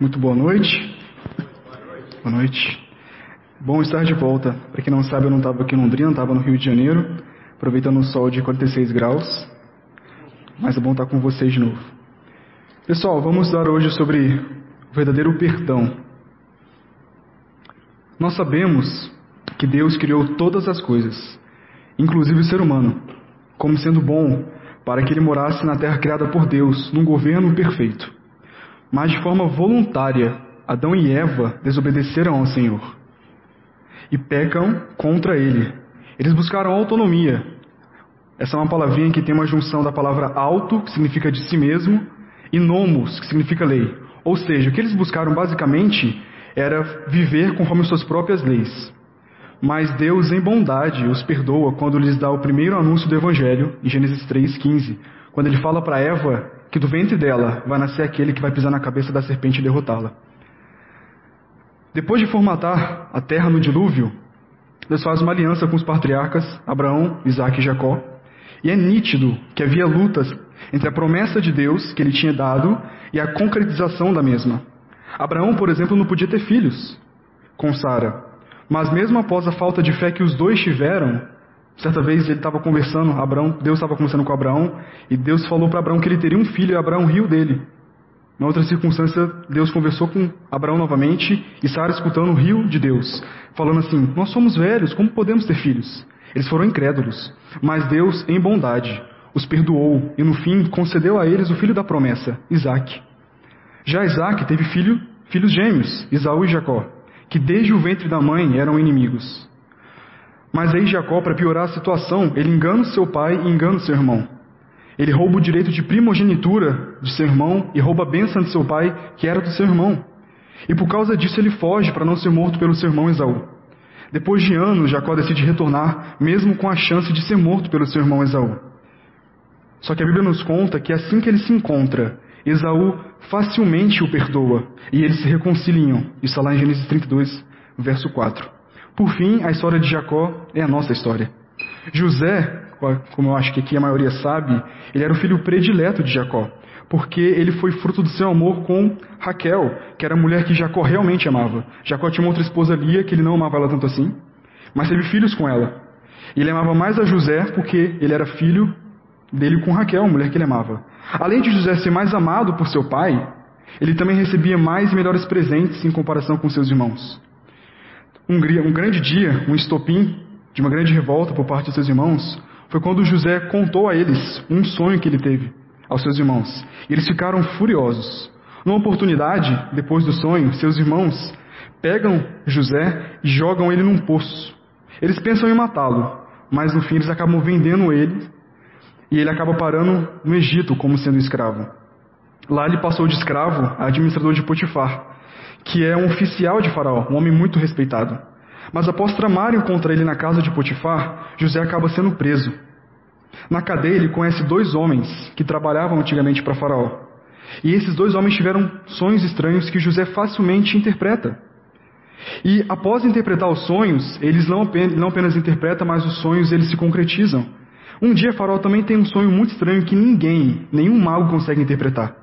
Muito boa noite. Boa noite. Bom estar de volta. Para quem não sabe, eu não estava aqui em Londrina, estava no Rio de Janeiro, aproveitando o sol de 46 graus. Mas é bom estar com vocês de novo. Pessoal, vamos estudar hoje sobre o verdadeiro perdão. Nós sabemos que Deus criou todas as coisas, inclusive o ser humano, como sendo bom para que ele morasse na terra criada por Deus, num governo perfeito. Mas de forma voluntária, Adão e Eva desobedeceram ao Senhor e pecam contra ele. Eles buscaram autonomia. Essa é uma palavrinha que tem uma junção da palavra auto, que significa de si mesmo, e nomos, que significa lei. Ou seja, o que eles buscaram basicamente era viver conforme suas próprias leis. Mas Deus, em bondade, os perdoa quando lhes dá o primeiro anúncio do Evangelho, em Gênesis 3,15, quando ele fala para Eva que do ventre dela vai nascer aquele que vai pisar na cabeça da serpente e derrotá-la. Depois de formatar a terra no dilúvio, Deus faz uma aliança com os patriarcas Abraão, Isaac e Jacó, e é nítido que havia lutas entre a promessa de Deus que ele tinha dado e a concretização da mesma. Abraão, por exemplo, não podia ter filhos com Sara, mas mesmo após a falta de fé que os dois tiveram, certa vez ele estava conversando, Abraão, Deus estava conversando com Abraão, e Deus falou para Abraão que ele teria um filho, e Abraão riu dele. Em outra circunstância, Deus conversou com Abraão novamente, e Sara escutando riu de Deus, falando assim: Nós somos velhos, como podemos ter filhos? Eles foram incrédulos, mas Deus, em bondade, os perdoou e no fim concedeu a eles o filho da promessa, Isaac. Já Isaac teve filho, filhos gêmeos, Isaú e Jacó que desde o ventre da mãe eram inimigos. Mas aí Jacó, para piorar a situação, ele engana seu pai e engana seu irmão. Ele rouba o direito de primogenitura de seu irmão e rouba a bênção de seu pai, que era do seu irmão. E por causa disso ele foge para não ser morto pelo seu irmão Esaú. Depois de anos, Jacó decide retornar, mesmo com a chance de ser morto pelo seu irmão Esaú. Só que a Bíblia nos conta que assim que ele se encontra, Esaú facilmente o perdoa e eles se reconciliam. Isso está lá em Gênesis 32, verso 4. Por fim, a história de Jacó é a nossa história. José, como eu acho que aqui a maioria sabe, ele era o filho predileto de Jacó, porque ele foi fruto do seu amor com Raquel, que era a mulher que Jacó realmente amava. Jacó tinha uma outra esposa Lia, que ele não amava ela tanto assim, mas teve filhos com ela. Ele amava mais a José porque ele era filho dele com Raquel, a mulher que ele amava. Além de José ser mais amado por seu pai, ele também recebia mais e melhores presentes em comparação com seus irmãos. Um, grande dia, um estopim de uma grande revolta por parte de seus irmãos, foi quando José contou a eles um sonho que ele teve aos seus irmãos. E eles ficaram furiosos. Numa oportunidade, depois do sonho, seus irmãos pegam José e jogam ele num poço. Eles pensam em matá-lo, mas no fim eles acabam vendendo ele e ele acaba parando no Egito como sendo escravo. Lá ele passou de escravo a administrador de Potifar, que é um oficial de Faraó, um homem muito respeitado. Mas após tramarem contra ele na casa de Potifar, José acaba sendo preso. Na cadeia ele conhece dois homens que trabalhavam antigamente para Faraó. E esses dois homens tiveram sonhos estranhos que José facilmente interpreta. E após interpretar os sonhos, eles não apenas interpretam, mas os sonhos eles se concretizam. Um dia Faraó também tem um sonho muito estranho que ninguém, nenhum mago consegue interpretar.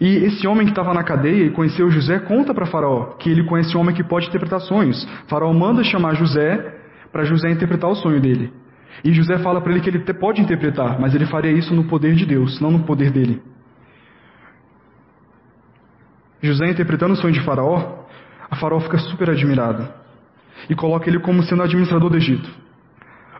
E esse homem que estava na cadeia e conheceu José conta para Faraó que ele conhece um homem que pode interpretar sonhos. Faraó manda chamar José para José interpretar o sonho dele. E José fala para ele que ele pode interpretar, mas ele faria isso no poder de Deus, não no poder dele. José interpretando o sonho de Faraó, a Faraó fica super admirado e coloca ele como sendo administrador do Egito.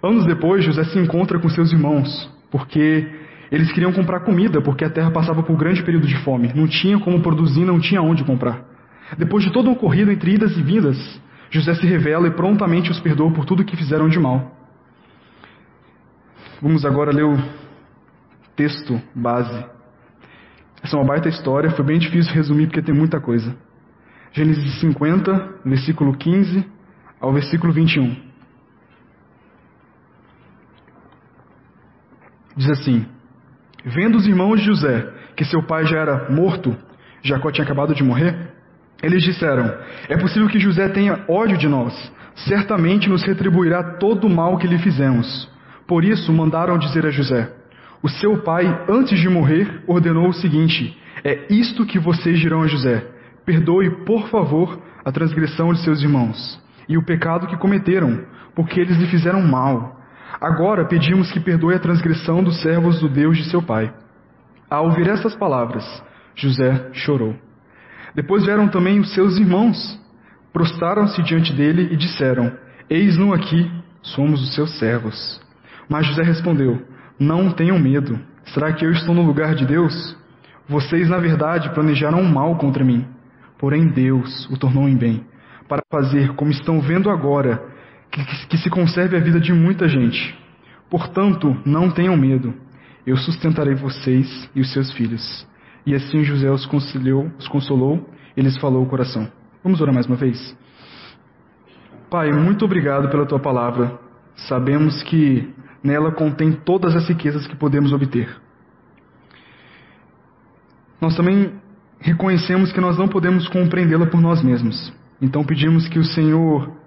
Anos depois, José se encontra com seus irmãos, porque eles queriam comprar comida, porque a terra passava por um grande período de fome. Não tinha como produzir, não tinha onde comprar. Depois de todo um ocorrido entre idas e vindas, José se revela e prontamente os perdoa por tudo que fizeram de mal. Vamos agora ler o texto base. Essa é uma baita história, foi bem difícil resumir porque tem muita coisa. Gênesis 50, versículo 15 ao versículo 21. Diz assim: Vendo os irmãos de José que seu pai já era morto, Jacó tinha acabado de morrer, eles disseram: É possível que José tenha ódio de nós, certamente nos retribuirá todo o mal que lhe fizemos. Por isso mandaram dizer a José: O seu pai, antes de morrer, ordenou o seguinte: É isto que vocês dirão a José: perdoe, por favor, a transgressão de seus irmãos e o pecado que cometeram, porque eles lhe fizeram mal. Agora pedimos que perdoe a transgressão dos servos do Deus de seu pai. Ao ouvir estas palavras, José chorou. Depois vieram também os seus irmãos, prostraram-se diante dele e disseram: Eis-no aqui, somos os seus servos. Mas José respondeu: Não tenham medo. Será que eu estou no lugar de Deus? Vocês, na verdade, planejaram um mal contra mim. Porém, Deus o tornou em bem, para fazer, como estão vendo agora, que, que se conserve a vida de muita gente. Portanto, não tenham medo. Eu sustentarei vocês e os seus filhos. E assim José os, os consolou e lhes falou o coração. Vamos orar mais uma vez? Pai, muito obrigado pela tua palavra. Sabemos que nela contém todas as riquezas que podemos obter. Nós também reconhecemos que nós não podemos compreendê-la por nós mesmos. Então pedimos que o Senhor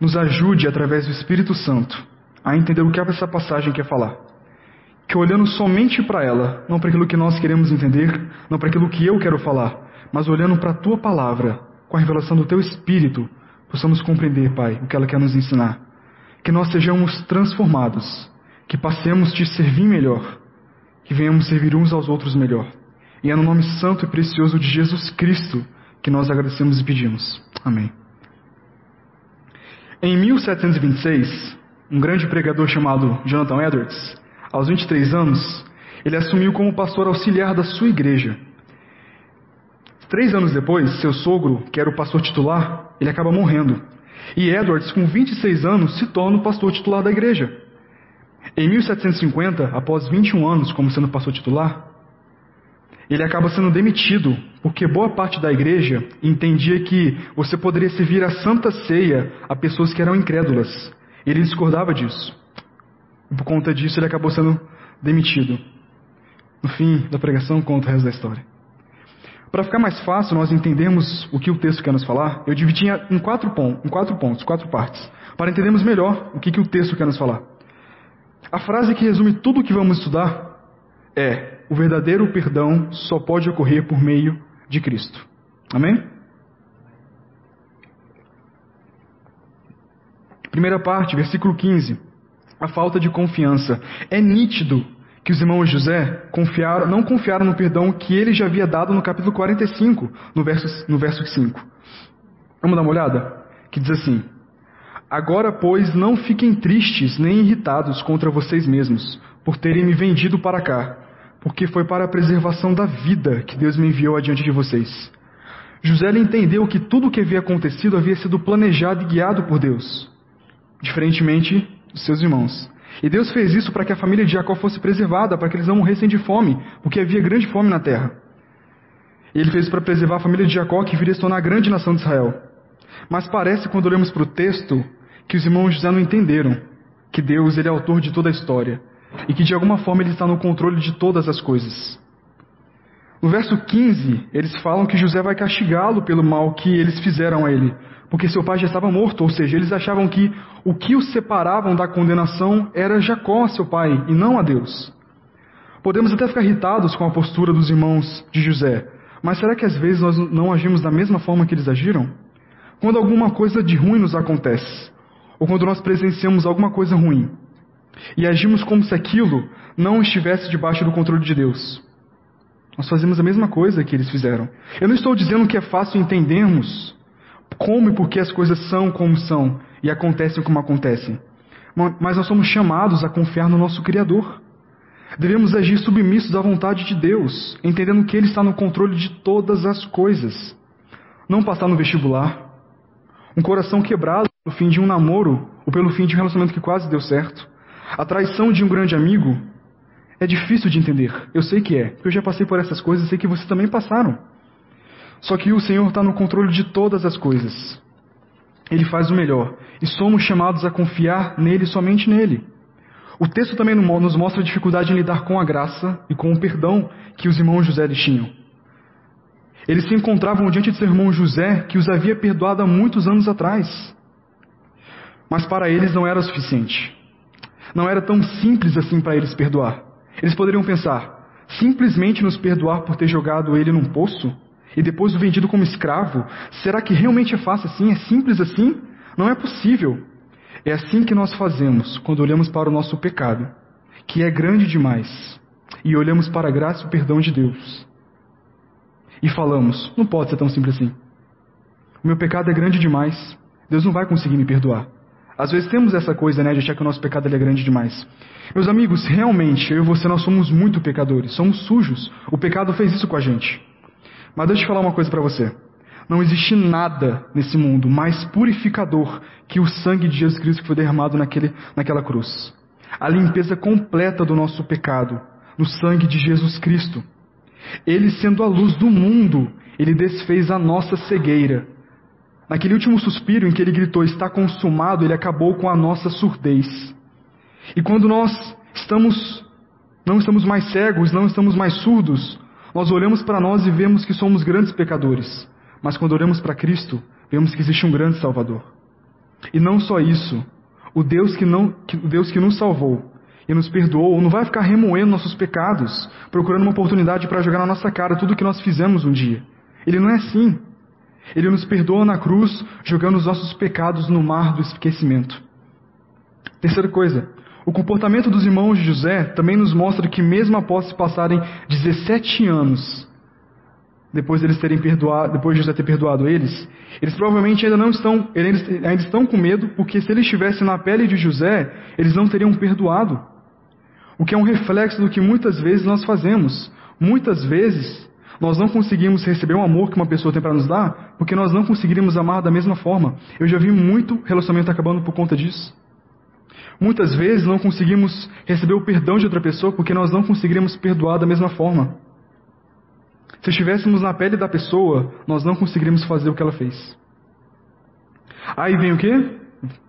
nos ajude, através do Espírito Santo, a entender o que essa passagem quer falar. Que olhando somente para ela, não para aquilo que nós queremos entender, não para aquilo que eu quero falar, mas olhando para a tua palavra, com a revelação do teu Espírito, possamos compreender, Pai, o que ela quer nos ensinar. Que nós sejamos transformados, que passemos te servir melhor, que venhamos servir uns aos outros melhor. E é no nome santo e precioso de Jesus Cristo que nós agradecemos e pedimos. Amém. Em 1726, um grande pregador chamado Jonathan Edwards, aos 23 anos, ele assumiu como pastor auxiliar da sua igreja. Três anos depois, seu sogro, que era o pastor titular, ele acaba morrendo. E Edwards, com 26 anos, se torna o pastor titular da igreja. Em 1750, após 21 anos como sendo pastor titular, ele acaba sendo demitido, porque boa parte da igreja entendia que você poderia servir a santa ceia a pessoas que eram incrédulas. Ele discordava disso. E por conta disso, ele acabou sendo demitido. No fim da pregação, conta o resto da história. Para ficar mais fácil nós entendermos o que o texto quer nos falar, eu dividi em quatro, pontos, em quatro pontos, quatro partes, para entendermos melhor o que, que o texto quer nos falar. A frase que resume tudo o que vamos estudar é: o verdadeiro perdão só pode ocorrer por meio de Cristo. Amém? Primeira parte, versículo 15. A falta de confiança. É nítido que os irmãos José confiaram, não confiaram no perdão que ele já havia dado no capítulo 45, no verso, no verso 5. Vamos dar uma olhada? Que diz assim: Agora, pois, não fiquem tristes nem irritados contra vocês mesmos, por terem me vendido para cá, porque foi para a preservação da vida que Deus me enviou adiante de vocês. José entendeu que tudo o que havia acontecido havia sido planejado e guiado por Deus, diferentemente dos seus irmãos. E Deus fez isso para que a família de Jacó fosse preservada, para que eles não morressem de fome, porque havia grande fome na terra. E ele fez isso para preservar a família de Jacó, que viria se tornar a grande nação de Israel. Mas parece, quando olhamos para o texto, que os irmãos José não entenderam que Deus ele é autor de toda a história e que de alguma forma ele está no controle de todas as coisas. No verso 15, eles falam que José vai castigá-lo pelo mal que eles fizeram a ele, porque seu pai já estava morto, ou seja, eles achavam que o que os separavam da condenação era Jacó, seu pai, e não a Deus. Podemos até ficar irritados com a postura dos irmãos de José, mas será que às vezes nós não agimos da mesma forma que eles agiram? Quando alguma coisa de ruim nos acontece, ou quando nós presenciamos alguma coisa ruim, e agimos como se aquilo não estivesse debaixo do controle de Deus. Nós fazemos a mesma coisa que eles fizeram. Eu não estou dizendo que é fácil entendermos como e por que as coisas são como são e acontecem como acontecem. Mas nós somos chamados a confiar no nosso Criador. Devemos agir submissos à vontade de Deus, entendendo que Ele está no controle de todas as coisas. Não passar no vestibular. Um coração quebrado pelo fim de um namoro ou pelo fim de um relacionamento que quase deu certo. A traição de um grande amigo é difícil de entender. Eu sei que é, eu já passei por essas coisas e sei que vocês também passaram. Só que o Senhor está no controle de todas as coisas. Ele faz o melhor e somos chamados a confiar nele somente nele. O texto também nos mostra a dificuldade em lidar com a graça e com o perdão que os irmãos José tinham. Eles se encontravam diante de seu irmão José, que os havia perdoado há muitos anos atrás. Mas para eles não era suficiente não era tão simples assim para eles perdoar. Eles poderiam pensar: simplesmente nos perdoar por ter jogado ele num poço? e depois o vendido como escravo, será que realmente é fácil assim? É simples assim? Não é possível. É assim que nós fazemos quando olhamos para o nosso pecado, que é grande demais, e olhamos para a graça e o perdão de Deus. E falamos: não pode ser tão simples assim. O meu pecado é grande demais, Deus não vai conseguir me perdoar. Às vezes temos essa coisa, né, de achar que o nosso pecado é grande demais. Meus amigos, realmente, eu e você, nós somos muito pecadores, somos sujos. O pecado fez isso com a gente. Mas deixa eu falar uma coisa para você. Não existe nada nesse mundo mais purificador que o sangue de Jesus Cristo que foi derramado naquele, naquela cruz. A limpeza completa do nosso pecado no sangue de Jesus Cristo. Ele, sendo a luz do mundo, ele desfez a nossa cegueira. Naquele último suspiro em que ele gritou: Está consumado, ele acabou com a nossa surdez. E quando nós estamos, não estamos mais cegos, não estamos mais surdos, nós olhamos para nós e vemos que somos grandes pecadores. Mas quando olhamos para Cristo, vemos que existe um grande Salvador. E não só isso, o Deus que, não, que, o Deus que nos salvou e nos perdoou não vai ficar remoendo nossos pecados, procurando uma oportunidade para jogar na nossa cara tudo o que nós fizemos um dia. Ele não é assim. Ele nos perdoa na cruz, jogando os nossos pecados no mar do esquecimento. Terceira coisa, o comportamento dos irmãos de José também nos mostra que, mesmo após se passarem 17 anos, depois de eles terem perdoado, depois de José ter perdoado eles, eles provavelmente ainda não estão, eles ainda estão com medo, porque se eles estivessem na pele de José, eles não teriam perdoado. O que é um reflexo do que muitas vezes nós fazemos. Muitas vezes nós não conseguimos receber o amor que uma pessoa tem para nos dar, porque nós não conseguiríamos amar da mesma forma. Eu já vi muito relacionamento acabando por conta disso. Muitas vezes não conseguimos receber o perdão de outra pessoa porque nós não conseguiríamos perdoar da mesma forma. Se estivéssemos na pele da pessoa, nós não conseguiríamos fazer o que ela fez. Aí vem o quê?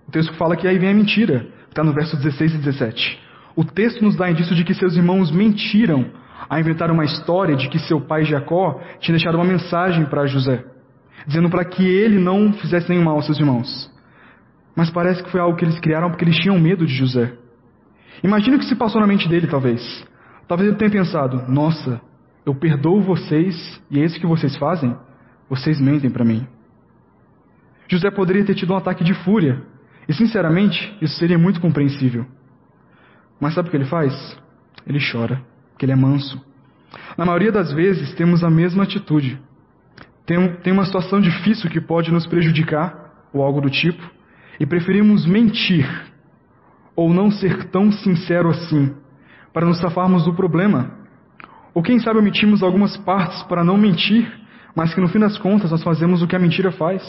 O texto fala que aí vem a mentira, está no verso 16 e 17. O texto nos dá indício de que seus irmãos mentiram a inventar uma história de que seu pai Jacó tinha deixado uma mensagem para José, dizendo para que ele não fizesse nenhum mal aos seus irmãos. Mas parece que foi algo que eles criaram porque eles tinham medo de José. Imagina o que se passou na mente dele, talvez. Talvez ele tenha pensado: nossa, eu perdoo vocês e é isso que vocês fazem? Vocês mentem para mim. José poderia ter tido um ataque de fúria, e sinceramente, isso seria muito compreensível. Mas sabe o que ele faz? Ele chora, porque ele é manso. Na maioria das vezes, temos a mesma atitude. Tem, tem uma situação difícil que pode nos prejudicar, ou algo do tipo, e preferimos mentir, ou não ser tão sincero assim, para nos safarmos do problema. Ou quem sabe omitimos algumas partes para não mentir, mas que no fim das contas nós fazemos o que a mentira faz,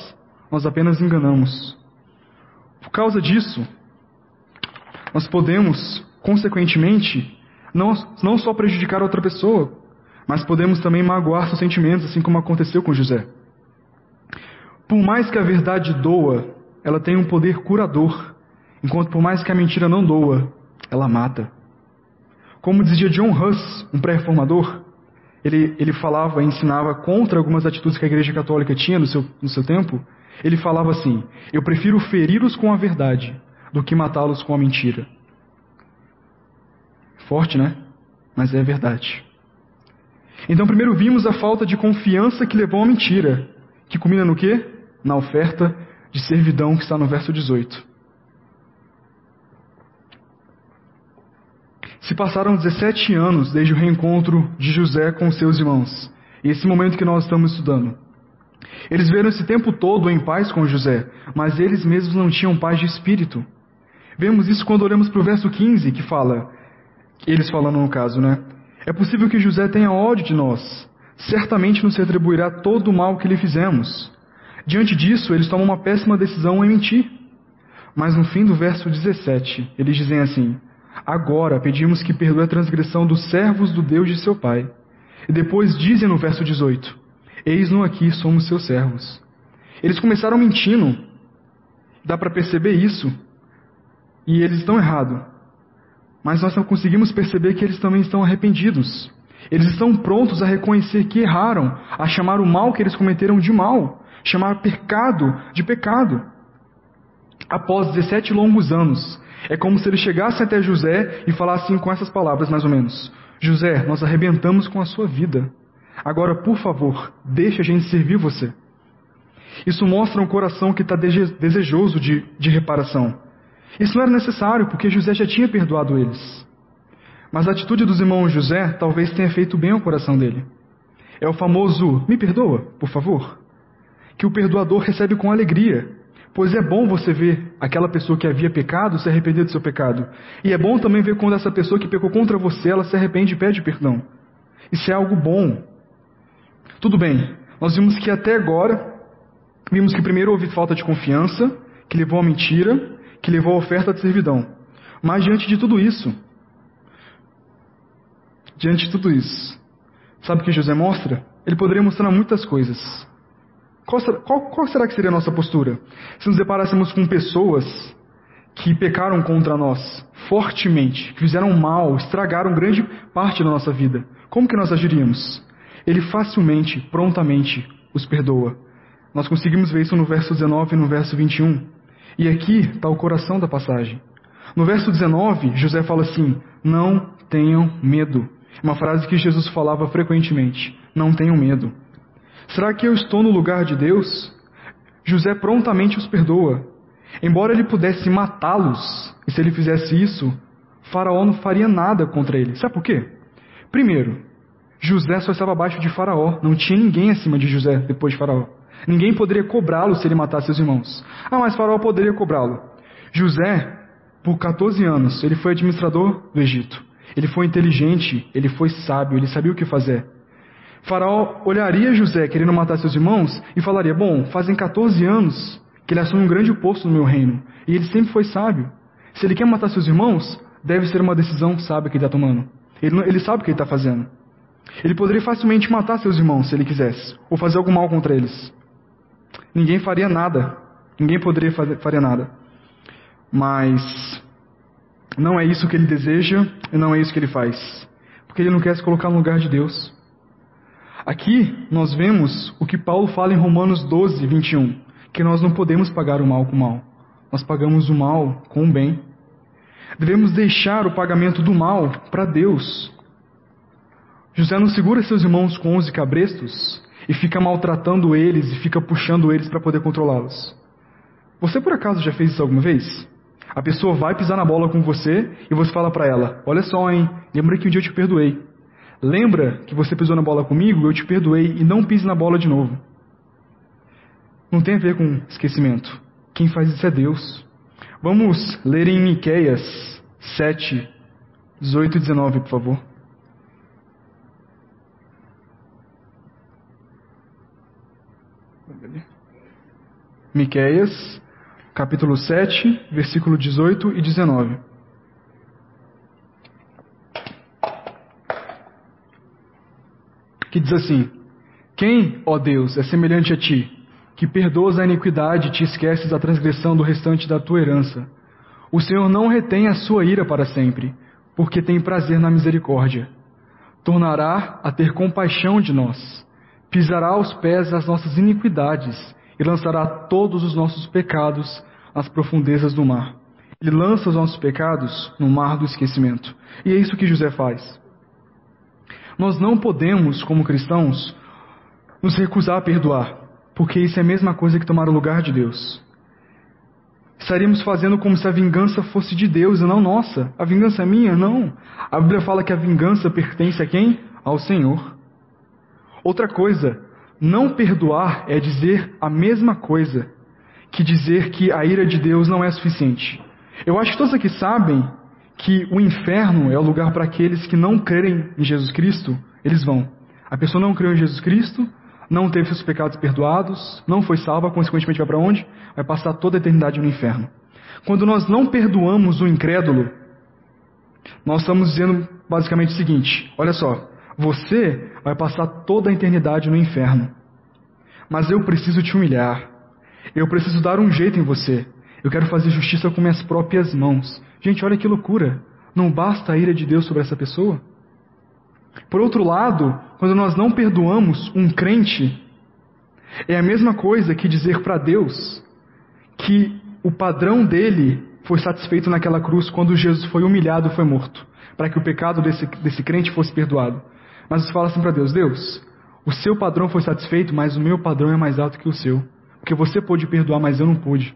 nós apenas enganamos. Por causa disso, nós podemos consequentemente, não, não só prejudicar outra pessoa, mas podemos também magoar seus sentimentos, assim como aconteceu com José. Por mais que a verdade doa, ela tem um poder curador, enquanto por mais que a mentira não doa, ela mata. Como dizia John Huss, um pré-reformador, ele, ele falava e ensinava contra algumas atitudes que a Igreja Católica tinha no seu, no seu tempo. Ele falava assim: Eu prefiro feri-los com a verdade do que matá-los com a mentira. Forte, né? Mas é verdade. Então, primeiro vimos a falta de confiança que levou à mentira, que culmina no quê? Na oferta de servidão que está no verso 18. Se passaram 17 anos desde o reencontro de José com seus irmãos, e esse momento que nós estamos estudando. Eles viram esse tempo todo em paz com José, mas eles mesmos não tinham paz de espírito. Vemos isso quando olhamos para o verso 15, que fala: eles falando no caso, né? É possível que José tenha ódio de nós. Certamente nos retribuirá todo o mal que lhe fizemos. Diante disso, eles tomam uma péssima decisão em mentir. Mas no fim do verso 17, eles dizem assim: Agora pedimos que perdoe a transgressão dos servos do Deus de seu pai. E depois dizem no verso 18: Eis-no aqui, somos seus servos. Eles começaram mentindo. Dá para perceber isso. E eles estão errados mas nós não conseguimos perceber que eles também estão arrependidos. Eles estão prontos a reconhecer que erraram, a chamar o mal que eles cometeram de mal, chamar pecado de pecado. Após 17 longos anos, é como se eles chegassem até José e falassem com essas palavras, mais ou menos: José, nós arrebentamos com a sua vida. Agora, por favor, deixe a gente servir você. Isso mostra um coração que está desejoso de, de reparação. Isso não era necessário, porque José já tinha perdoado eles. Mas a atitude dos irmãos José talvez tenha feito bem ao coração dele. É o famoso me perdoa, por favor, que o perdoador recebe com alegria, pois é bom você ver aquela pessoa que havia pecado se arrepender do seu pecado. E é bom também ver quando essa pessoa que pecou contra você, ela se arrepende e pede perdão. Isso é algo bom. Tudo bem, nós vimos que até agora, vimos que primeiro houve falta de confiança, que levou à mentira, que levou à oferta de servidão. Mas diante de tudo isso, diante de tudo isso, sabe o que José mostra? Ele poderia mostrar muitas coisas. Qual será, qual, qual será que seria a nossa postura? Se nos deparássemos com pessoas que pecaram contra nós fortemente, que fizeram mal, estragaram grande parte da nossa vida, como que nós agiríamos? Ele facilmente, prontamente os perdoa. Nós conseguimos ver isso no verso 19 e no verso 21. E aqui está o coração da passagem. No verso 19, José fala assim: Não tenham medo. Uma frase que Jesus falava frequentemente: Não tenham medo. Será que eu estou no lugar de Deus? José prontamente os perdoa. Embora ele pudesse matá-los, e se ele fizesse isso, Faraó não faria nada contra ele. Sabe por quê? Primeiro, José só estava abaixo de Faraó, não tinha ninguém acima de José depois de Faraó. Ninguém poderia cobrá-lo se ele matasse seus irmãos. Ah, mas Faraó poderia cobrá-lo. José, por 14 anos, ele foi administrador do Egito. Ele foi inteligente, ele foi sábio, ele sabia o que fazer. Faraó olharia José querendo matar seus irmãos e falaria: Bom, fazem 14 anos que ele assume um grande posto no meu reino e ele sempre foi sábio. Se ele quer matar seus irmãos, deve ser uma decisão sábia que ele está tomando. Ele, ele sabe o que ele está fazendo. Ele poderia facilmente matar seus irmãos se ele quisesse, ou fazer algum mal contra eles. Ninguém faria nada. Ninguém poderia fazer faria nada. Mas não é isso que ele deseja e não é isso que ele faz. Porque ele não quer se colocar no lugar de Deus. Aqui nós vemos o que Paulo fala em Romanos 12, 21, que nós não podemos pagar o mal com o mal. Nós pagamos o mal com o bem. Devemos deixar o pagamento do mal para Deus. José não segura seus irmãos com onze cabrestos e fica maltratando eles e fica puxando eles para poder controlá-los. Você por acaso já fez isso alguma vez? A pessoa vai pisar na bola com você e você fala para ela: Olha só, hein? Lembra que um dia eu te perdoei. Lembra que você pisou na bola comigo? Eu te perdoei e não pise na bola de novo. Não tem a ver com esquecimento. Quem faz isso é Deus. Vamos ler em Miqueias 7, 18 e 19, por favor. Miqueias, capítulo 7, versículo 18 e 19. Que diz assim: Quem, ó Deus, é semelhante a ti, que perdoas a iniquidade e te esqueces da transgressão do restante da tua herança? O Senhor não retém a sua ira para sempre, porque tem prazer na misericórdia. Tornará a ter compaixão de nós, pisará aos pés as nossas iniquidades e lançará todos os nossos pecados às profundezas do mar. Ele lança os nossos pecados no mar do esquecimento. E é isso que José faz. Nós não podemos, como cristãos, nos recusar a perdoar, porque isso é a mesma coisa que tomar o lugar de Deus. Estaríamos fazendo como se a vingança fosse de Deus e não nossa. A vingança é minha? Não. A Bíblia fala que a vingança pertence a quem? Ao Senhor. Outra coisa, não perdoar é dizer a mesma coisa que dizer que a ira de Deus não é suficiente. Eu acho que todos aqui sabem que o inferno é o lugar para aqueles que não crerem em Jesus Cristo, eles vão. A pessoa não creu em Jesus Cristo, não teve seus pecados perdoados, não foi salva, consequentemente vai para onde? Vai passar toda a eternidade no inferno. Quando nós não perdoamos o incrédulo, nós estamos dizendo basicamente o seguinte: olha só, você vai passar toda a eternidade no inferno. Mas eu preciso te humilhar. Eu preciso dar um jeito em você. Eu quero fazer justiça com minhas próprias mãos. Gente, olha que loucura. Não basta a ira de Deus sobre essa pessoa? Por outro lado, quando nós não perdoamos um crente, é a mesma coisa que dizer para Deus que o padrão dele foi satisfeito naquela cruz quando Jesus foi humilhado e foi morto, para que o pecado desse, desse crente fosse perdoado. Mas você fala assim para Deus: Deus, O seu padrão foi satisfeito, mas o meu padrão é mais alto que o seu. Porque você pôde perdoar, mas eu não pude.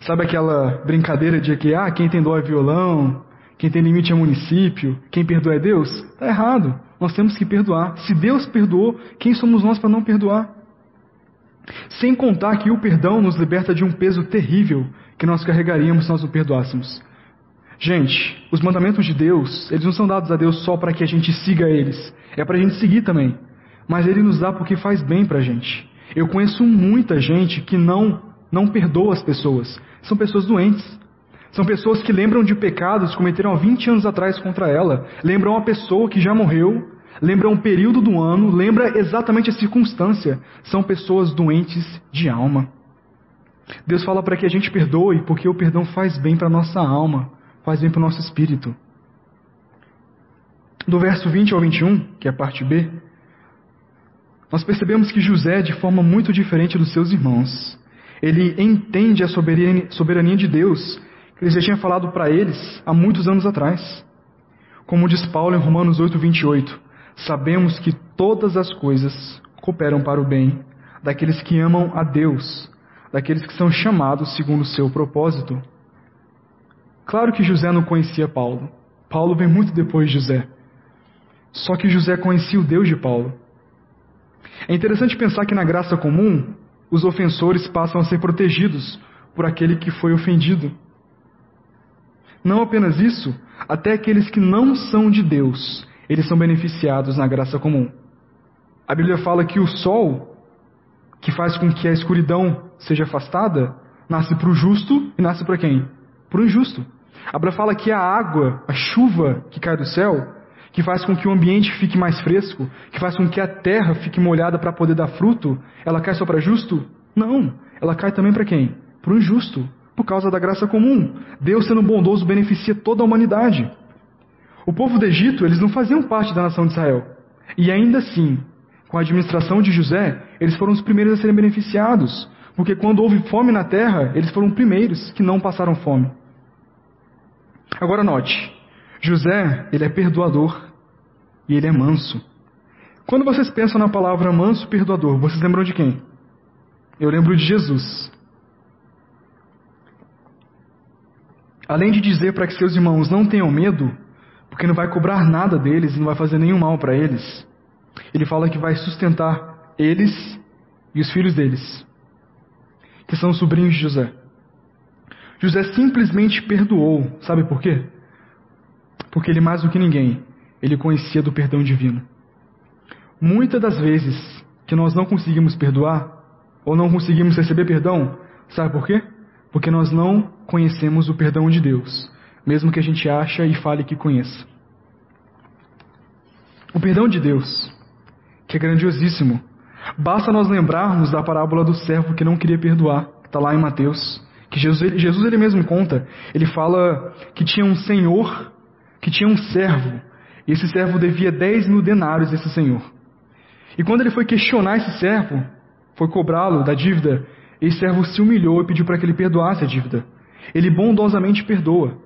Sabe aquela brincadeira de que, ah, quem tem dó é violão, quem tem limite é município, quem perdoa é Deus? Está errado. Nós temos que perdoar. Se Deus perdoou, quem somos nós para não perdoar? Sem contar que o perdão nos liberta de um peso terrível que nós carregaríamos se nós o perdoássemos. Gente, os mandamentos de Deus, eles não são dados a Deus só para que a gente siga eles, é para a gente seguir também. Mas Ele nos dá porque faz bem para a gente. Eu conheço muita gente que não não perdoa as pessoas. São pessoas doentes. São pessoas que lembram de pecados que cometeram há 20 anos atrás contra ela. Lembram uma pessoa que já morreu. Lembram um período do ano. Lembra exatamente a circunstância. São pessoas doentes de alma. Deus fala para que a gente perdoe, porque o perdão faz bem para a nossa alma, faz bem para o nosso espírito. Do verso 20 ao 21, que é a parte B, nós percebemos que José, de forma muito diferente dos seus irmãos, ele entende a soberania de Deus, que ele já tinha falado para eles há muitos anos atrás. Como diz Paulo em Romanos 8, 28, sabemos que todas as coisas cooperam para o bem daqueles que amam a Deus, daqueles que são chamados segundo o seu propósito. Claro que José não conhecia Paulo. Paulo vem muito depois de José. Só que José conhecia o Deus de Paulo. É interessante pensar que na graça comum, os ofensores passam a ser protegidos por aquele que foi ofendido. Não apenas isso, até aqueles que não são de Deus, eles são beneficiados na graça comum. A Bíblia fala que o sol, que faz com que a escuridão seja afastada, nasce para o justo e nasce para quem? Para o injusto. A Bíblia fala que a água, a chuva que cai do céu, que faz com que o ambiente fique mais fresco, que faz com que a terra fique molhada para poder dar fruto, ela cai só para justo? Não, ela cai também para quem? Para o injusto, por causa da graça comum. Deus, sendo bondoso, beneficia toda a humanidade. O povo do Egito, eles não faziam parte da nação de Israel. E ainda assim, com a administração de José, eles foram os primeiros a serem beneficiados. Porque quando houve fome na terra, eles foram os primeiros que não passaram fome. Agora note, José, ele é perdoador e ele é manso. Quando vocês pensam na palavra manso perdoador, vocês lembram de quem? Eu lembro de Jesus. Além de dizer para que seus irmãos não tenham medo, porque não vai cobrar nada deles, não vai fazer nenhum mal para eles, ele fala que vai sustentar eles e os filhos deles, que são sobrinhos de José. José simplesmente perdoou, sabe por quê? porque ele mais do que ninguém, ele conhecia do perdão divino. Muitas das vezes que nós não conseguimos perdoar ou não conseguimos receber perdão, sabe por quê? Porque nós não conhecemos o perdão de Deus, mesmo que a gente acha e fale que conheça. O perdão de Deus, que é grandiosíssimo, basta nós lembrarmos da parábola do servo que não queria perdoar, que está lá em Mateus, que Jesus, Jesus ele mesmo conta. Ele fala que tinha um senhor que tinha um servo, e esse servo devia 10 mil denários a esse senhor. E quando ele foi questionar esse servo, foi cobrá-lo da dívida, esse servo se humilhou e pediu para que ele perdoasse a dívida. Ele bondosamente perdoa.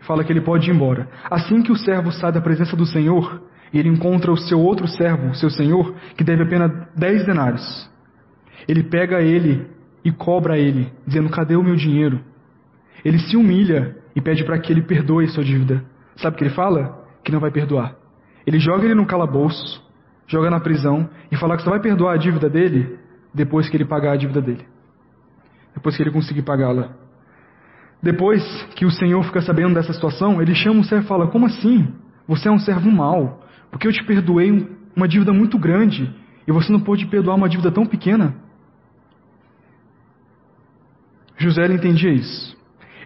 Fala que ele pode ir embora. Assim que o servo sai da presença do Senhor, ele encontra o seu outro servo, seu senhor, que deve apenas 10 denários. Ele pega ele e cobra ele, dizendo: Cadê o meu dinheiro? Ele se humilha e pede para que ele perdoe sua dívida. Sabe o que ele fala? Que não vai perdoar. Ele joga ele no calabouço, joga na prisão e fala que só vai perdoar a dívida dele depois que ele pagar a dívida dele. Depois que ele conseguir pagá-la. Depois que o Senhor fica sabendo dessa situação, ele chama o servo e fala: Como assim? Você é um servo mau, porque eu te perdoei uma dívida muito grande e você não pôde perdoar uma dívida tão pequena? José entendia isso.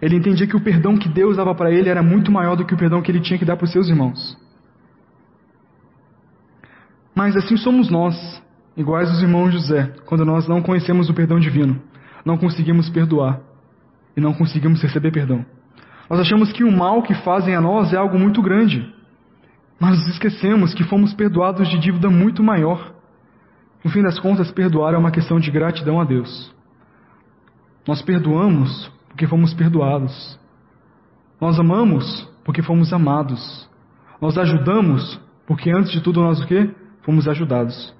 Ele entendia que o perdão que Deus dava para ele era muito maior do que o perdão que ele tinha que dar para os seus irmãos. Mas assim somos nós, iguais aos irmãos José, quando nós não conhecemos o perdão divino, não conseguimos perdoar e não conseguimos receber perdão. Nós achamos que o mal que fazem a nós é algo muito grande, mas nos esquecemos que fomos perdoados de dívida muito maior. No fim das contas, perdoar é uma questão de gratidão a Deus. Nós perdoamos porque fomos perdoados. Nós amamos porque fomos amados. Nós ajudamos porque antes de tudo nós o quê? fomos ajudados.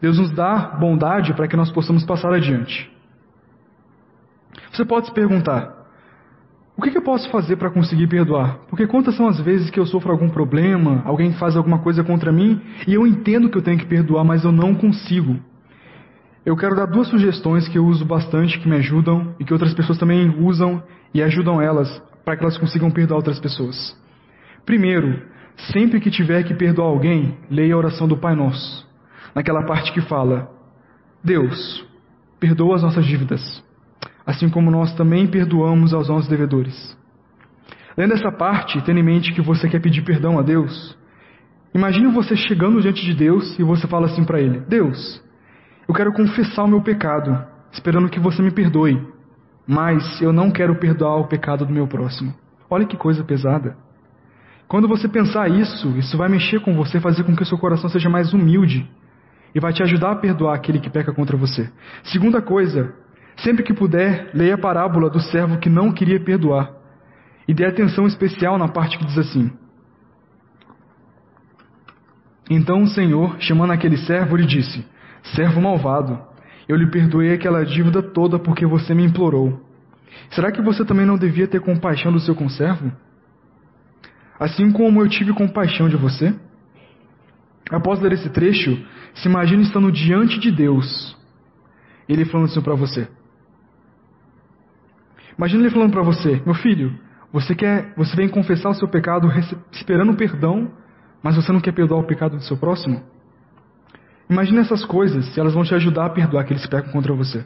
Deus nos dá bondade para que nós possamos passar adiante. Você pode se perguntar: o que, eu posso fazer para conseguir perdoar? Porque quantas são as vezes que eu sofro algum problema, alguém faz alguma coisa contra mim e eu entendo que eu tenho que perdoar, mas eu não consigo. Eu quero dar duas sugestões que eu uso bastante, que me ajudam e que outras pessoas também usam e ajudam elas para que elas consigam perdoar outras pessoas. Primeiro, sempre que tiver que perdoar alguém, leia a oração do Pai Nosso, naquela parte que fala: Deus, perdoa as nossas dívidas assim como nós também perdoamos aos nossos devedores. Lendo essa parte, tendo em mente que você quer pedir perdão a Deus, imagine você chegando diante de Deus e você fala assim para Ele: Deus, eu quero confessar o meu pecado, esperando que você me perdoe, mas eu não quero perdoar o pecado do meu próximo. Olha que coisa pesada. Quando você pensar isso, isso vai mexer com você, fazer com que o seu coração seja mais humilde e vai te ajudar a perdoar aquele que peca contra você. Segunda coisa, Sempre que puder, leia a parábola do servo que não queria perdoar. E dê atenção especial na parte que diz assim: Então o Senhor, chamando aquele servo, lhe disse: Servo malvado, eu lhe perdoei aquela dívida toda porque você me implorou. Será que você também não devia ter compaixão do seu conservo? Assim como eu tive compaixão de você? Após ler esse trecho, se imagine estando diante de Deus, Ele falando isso para você. Imagina ele falando para você: Meu filho, você quer, você vem confessar o seu pecado esperando perdão, mas você não quer perdoar o pecado do seu próximo? Imagina essas coisas, se elas vão te ajudar a perdoar aqueles que pecam contra você.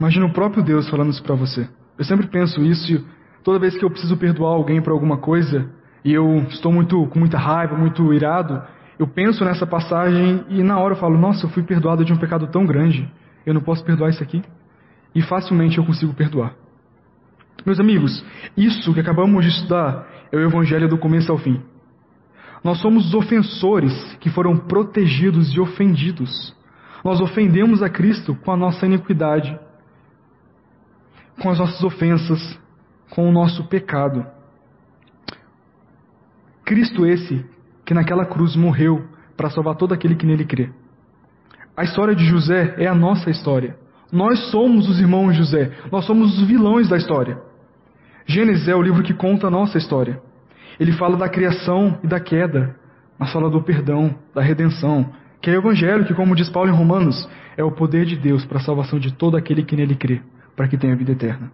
Imagina o próprio Deus falando isso para você. Eu sempre penso isso e toda vez que eu preciso perdoar alguém por alguma coisa e eu estou muito com muita raiva, muito irado, eu penso nessa passagem e na hora eu falo: Nossa, eu fui perdoado de um pecado tão grande. Eu não posso perdoar isso aqui e facilmente eu consigo perdoar. Meus amigos, isso que acabamos de estudar é o Evangelho do começo ao fim. Nós somos os ofensores que foram protegidos e ofendidos. Nós ofendemos a Cristo com a nossa iniquidade, com as nossas ofensas, com o nosso pecado. Cristo esse que naquela cruz morreu para salvar todo aquele que nele crê. A história de José é a nossa história. Nós somos os irmãos José, nós somos os vilões da história. Gênesis é o livro que conta a nossa história. Ele fala da criação e da queda, mas fala do perdão, da redenção, que é o Evangelho, que, como diz Paulo em Romanos, é o poder de Deus para a salvação de todo aquele que nele crê, para que tenha vida eterna.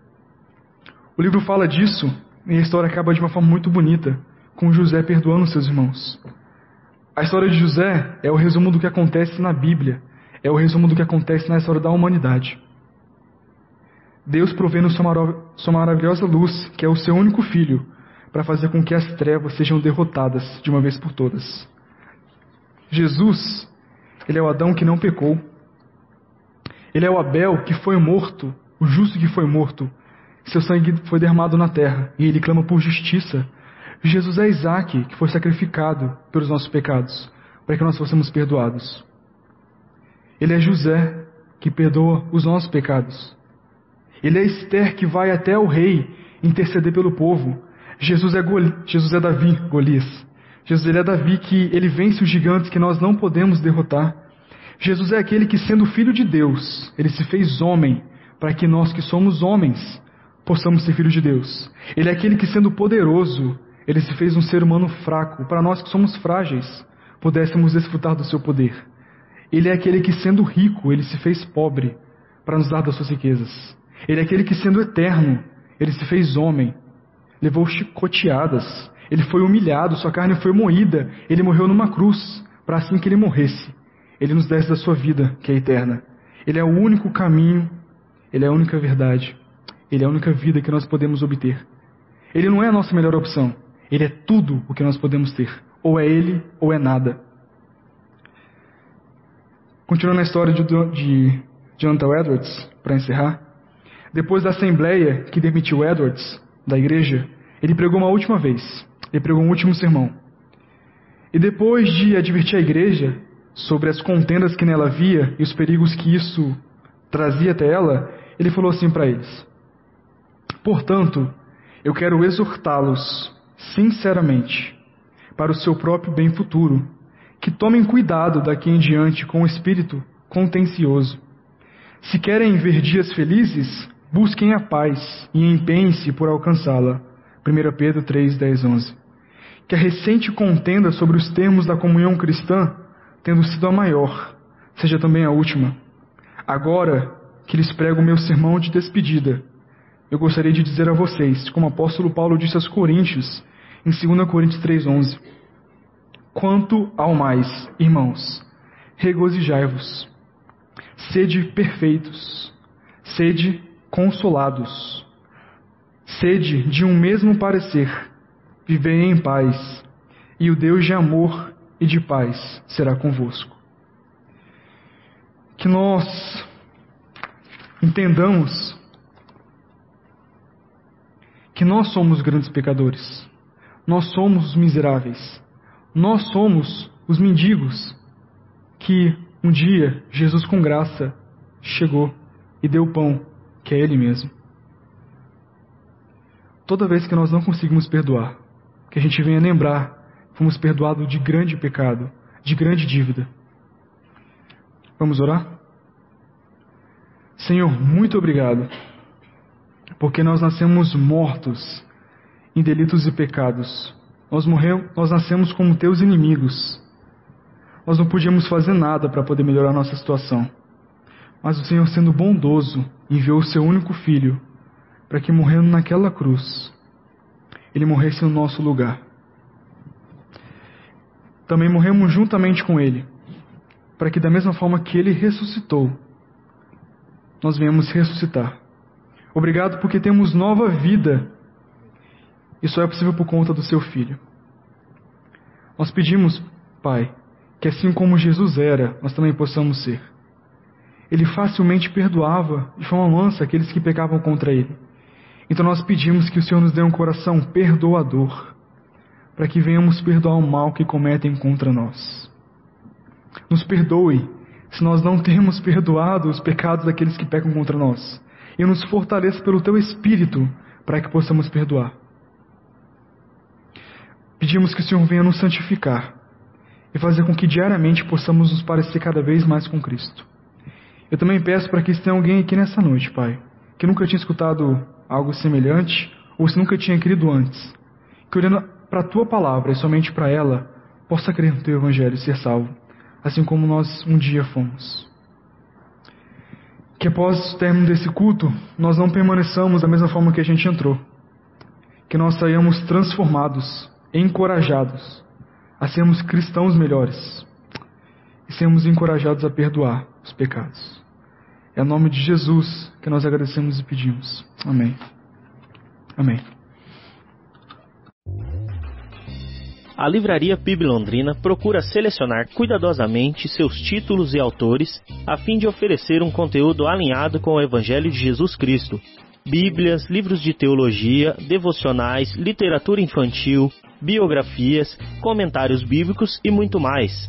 O livro fala disso e a história acaba de uma forma muito bonita, com José perdoando seus irmãos. A história de José é o resumo do que acontece na Bíblia, é o resumo do que acontece na história da humanidade. Deus provendo sua, sua maravilhosa luz, que é o seu único filho, para fazer com que as trevas sejam derrotadas de uma vez por todas. Jesus, ele é o Adão que não pecou. Ele é o Abel que foi morto, o justo que foi morto. Seu sangue foi derramado na terra e ele clama por justiça. Jesus é Isaac que foi sacrificado pelos nossos pecados, para que nós fossemos perdoados. Ele é José, que perdoa os nossos pecados. Ele é Esther, que vai até o rei interceder pelo povo. Jesus é, Goli, Jesus é Davi, Golias. Jesus ele é Davi, que ele vence os gigantes que nós não podemos derrotar. Jesus é aquele que, sendo filho de Deus, ele se fez homem, para que nós que somos homens possamos ser filhos de Deus. Ele é aquele que, sendo poderoso, ele se fez um ser humano fraco, para nós que somos frágeis, pudéssemos desfrutar do seu poder. Ele é aquele que, sendo rico, ele se fez pobre para nos dar das suas riquezas. Ele é aquele que, sendo eterno, ele se fez homem, levou chicoteadas, ele foi humilhado, sua carne foi moída, ele morreu numa cruz, para assim que ele morresse, ele nos desse da sua vida, que é eterna. Ele é o único caminho, ele é a única verdade, ele é a única vida que nós podemos obter. Ele não é a nossa melhor opção, ele é tudo o que nós podemos ter. Ou é ele, ou é nada. Continuando a história de, de Jonathan Edwards, para encerrar. Depois da assembleia que demitiu Edwards da igreja, ele pregou uma última vez. Ele pregou um último sermão. E depois de advertir a igreja sobre as contendas que nela havia e os perigos que isso trazia até ela, ele falou assim para eles: Portanto, eu quero exortá-los sinceramente para o seu próprio bem futuro que tomem cuidado daqui em diante com o espírito contencioso. Se querem ver dias felizes, busquem a paz e empenhem-se por alcançá-la. 1 Pedro 3, 10, 11. Que a recente contenda sobre os termos da comunhão cristã, tendo sido a maior, seja também a última. Agora que lhes prego o meu sermão de despedida, eu gostaria de dizer a vocês, como o apóstolo Paulo disse aos Coríntios, em 2 Coríntios 3,11: Quanto ao mais, irmãos, regozijai-vos, sede perfeitos, sede consolados, sede de um mesmo parecer, vivei em paz, e o Deus de amor e de paz será convosco. Que nós entendamos que nós somos grandes pecadores, nós somos os miseráveis, nós somos os mendigos que um dia Jesus com graça chegou e deu pão, que é Ele mesmo. Toda vez que nós não conseguimos perdoar, que a gente venha lembrar, fomos perdoados de grande pecado, de grande dívida. Vamos orar? Senhor, muito obrigado, porque nós nascemos mortos em delitos e pecados. Nós morremos, nós nascemos como teus inimigos. Nós não podíamos fazer nada para poder melhorar nossa situação. Mas o Senhor, sendo bondoso, enviou o seu único filho para que, morrendo naquela cruz, ele morresse no nosso lugar. Também morremos juntamente com ele, para que, da mesma forma que ele ressuscitou, nós venhamos ressuscitar. Obrigado porque temos nova vida. Só é possível por conta do seu Filho. Nós pedimos, Pai, que assim como Jesus era, nós também possamos ser. Ele facilmente perdoava de forma mansa aqueles que pecavam contra ele. Então nós pedimos que o Senhor nos dê um coração perdoador, para que venhamos perdoar o mal que cometem contra nós. Nos perdoe se nós não temos perdoado os pecados daqueles que pecam contra nós. E nos fortaleça pelo teu Espírito para que possamos perdoar. Pedimos que o Senhor venha nos santificar e fazer com que diariamente possamos nos parecer cada vez mais com Cristo. Eu também peço para que esteja alguém aqui nessa noite, Pai, que nunca tinha escutado algo semelhante ou se nunca tinha crido antes, que olhando para a tua palavra e somente para ela, possa crer no teu Evangelho e ser salvo assim como nós um dia fomos. Que após o término desse culto, nós não permaneçamos da mesma forma que a gente entrou. Que nós saímos transformados, encorajados a sermos cristãos melhores e sermos encorajados a perdoar os pecados. É em nome de Jesus que nós agradecemos e pedimos. Amém. Amém. a Livraria PIB Londrina procura selecionar cuidadosamente seus títulos e autores a fim de oferecer um conteúdo alinhado com o Evangelho de Jesus Cristo. Bíblias, livros de teologia, devocionais, literatura infantil, biografias, comentários bíblicos e muito mais.